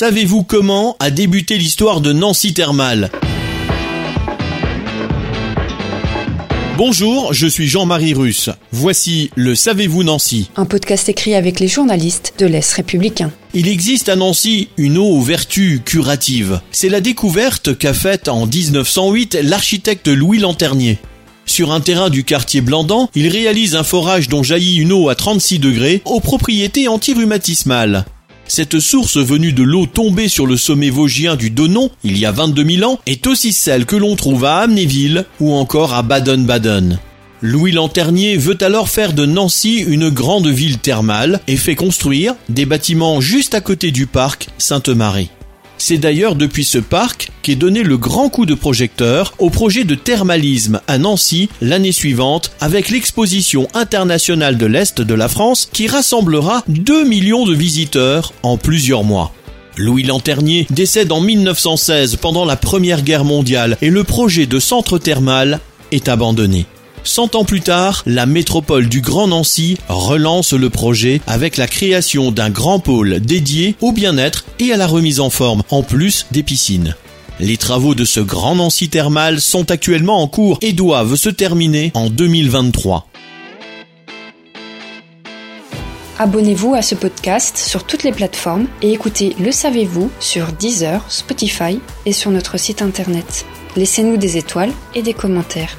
Savez-vous comment a débuté l'histoire de Nancy Thermal Bonjour, je suis Jean-Marie Russe. Voici le Savez-vous Nancy Un podcast écrit avec les journalistes de l'Est républicain. Il existe à Nancy une eau aux vertus curatives. C'est la découverte qu'a faite en 1908 l'architecte Louis Lanternier. Sur un terrain du quartier Blandan, il réalise un forage dont jaillit une eau à 36 degrés aux propriétés antirhumatismales. Cette source venue de l'eau tombée sur le sommet vosgien du Donon, il y a 22 000 ans, est aussi celle que l'on trouve à Amnéville ou encore à Baden-Baden. Louis Lanternier veut alors faire de Nancy une grande ville thermale et fait construire des bâtiments juste à côté du parc Sainte-Marie. C'est d'ailleurs depuis ce parc qu'est donné le grand coup de projecteur au projet de thermalisme à Nancy l'année suivante avec l'exposition internationale de l'Est de la France qui rassemblera 2 millions de visiteurs en plusieurs mois. Louis Lanternier décède en 1916 pendant la Première Guerre mondiale et le projet de centre thermal est abandonné. Cent ans plus tard, la métropole du Grand Nancy relance le projet avec la création d'un grand pôle dédié au bien-être et à la remise en forme, en plus des piscines. Les travaux de ce Grand Nancy thermal sont actuellement en cours et doivent se terminer en 2023. Abonnez-vous à ce podcast sur toutes les plateformes et écoutez Le Savez-vous sur Deezer, Spotify et sur notre site internet. Laissez-nous des étoiles et des commentaires.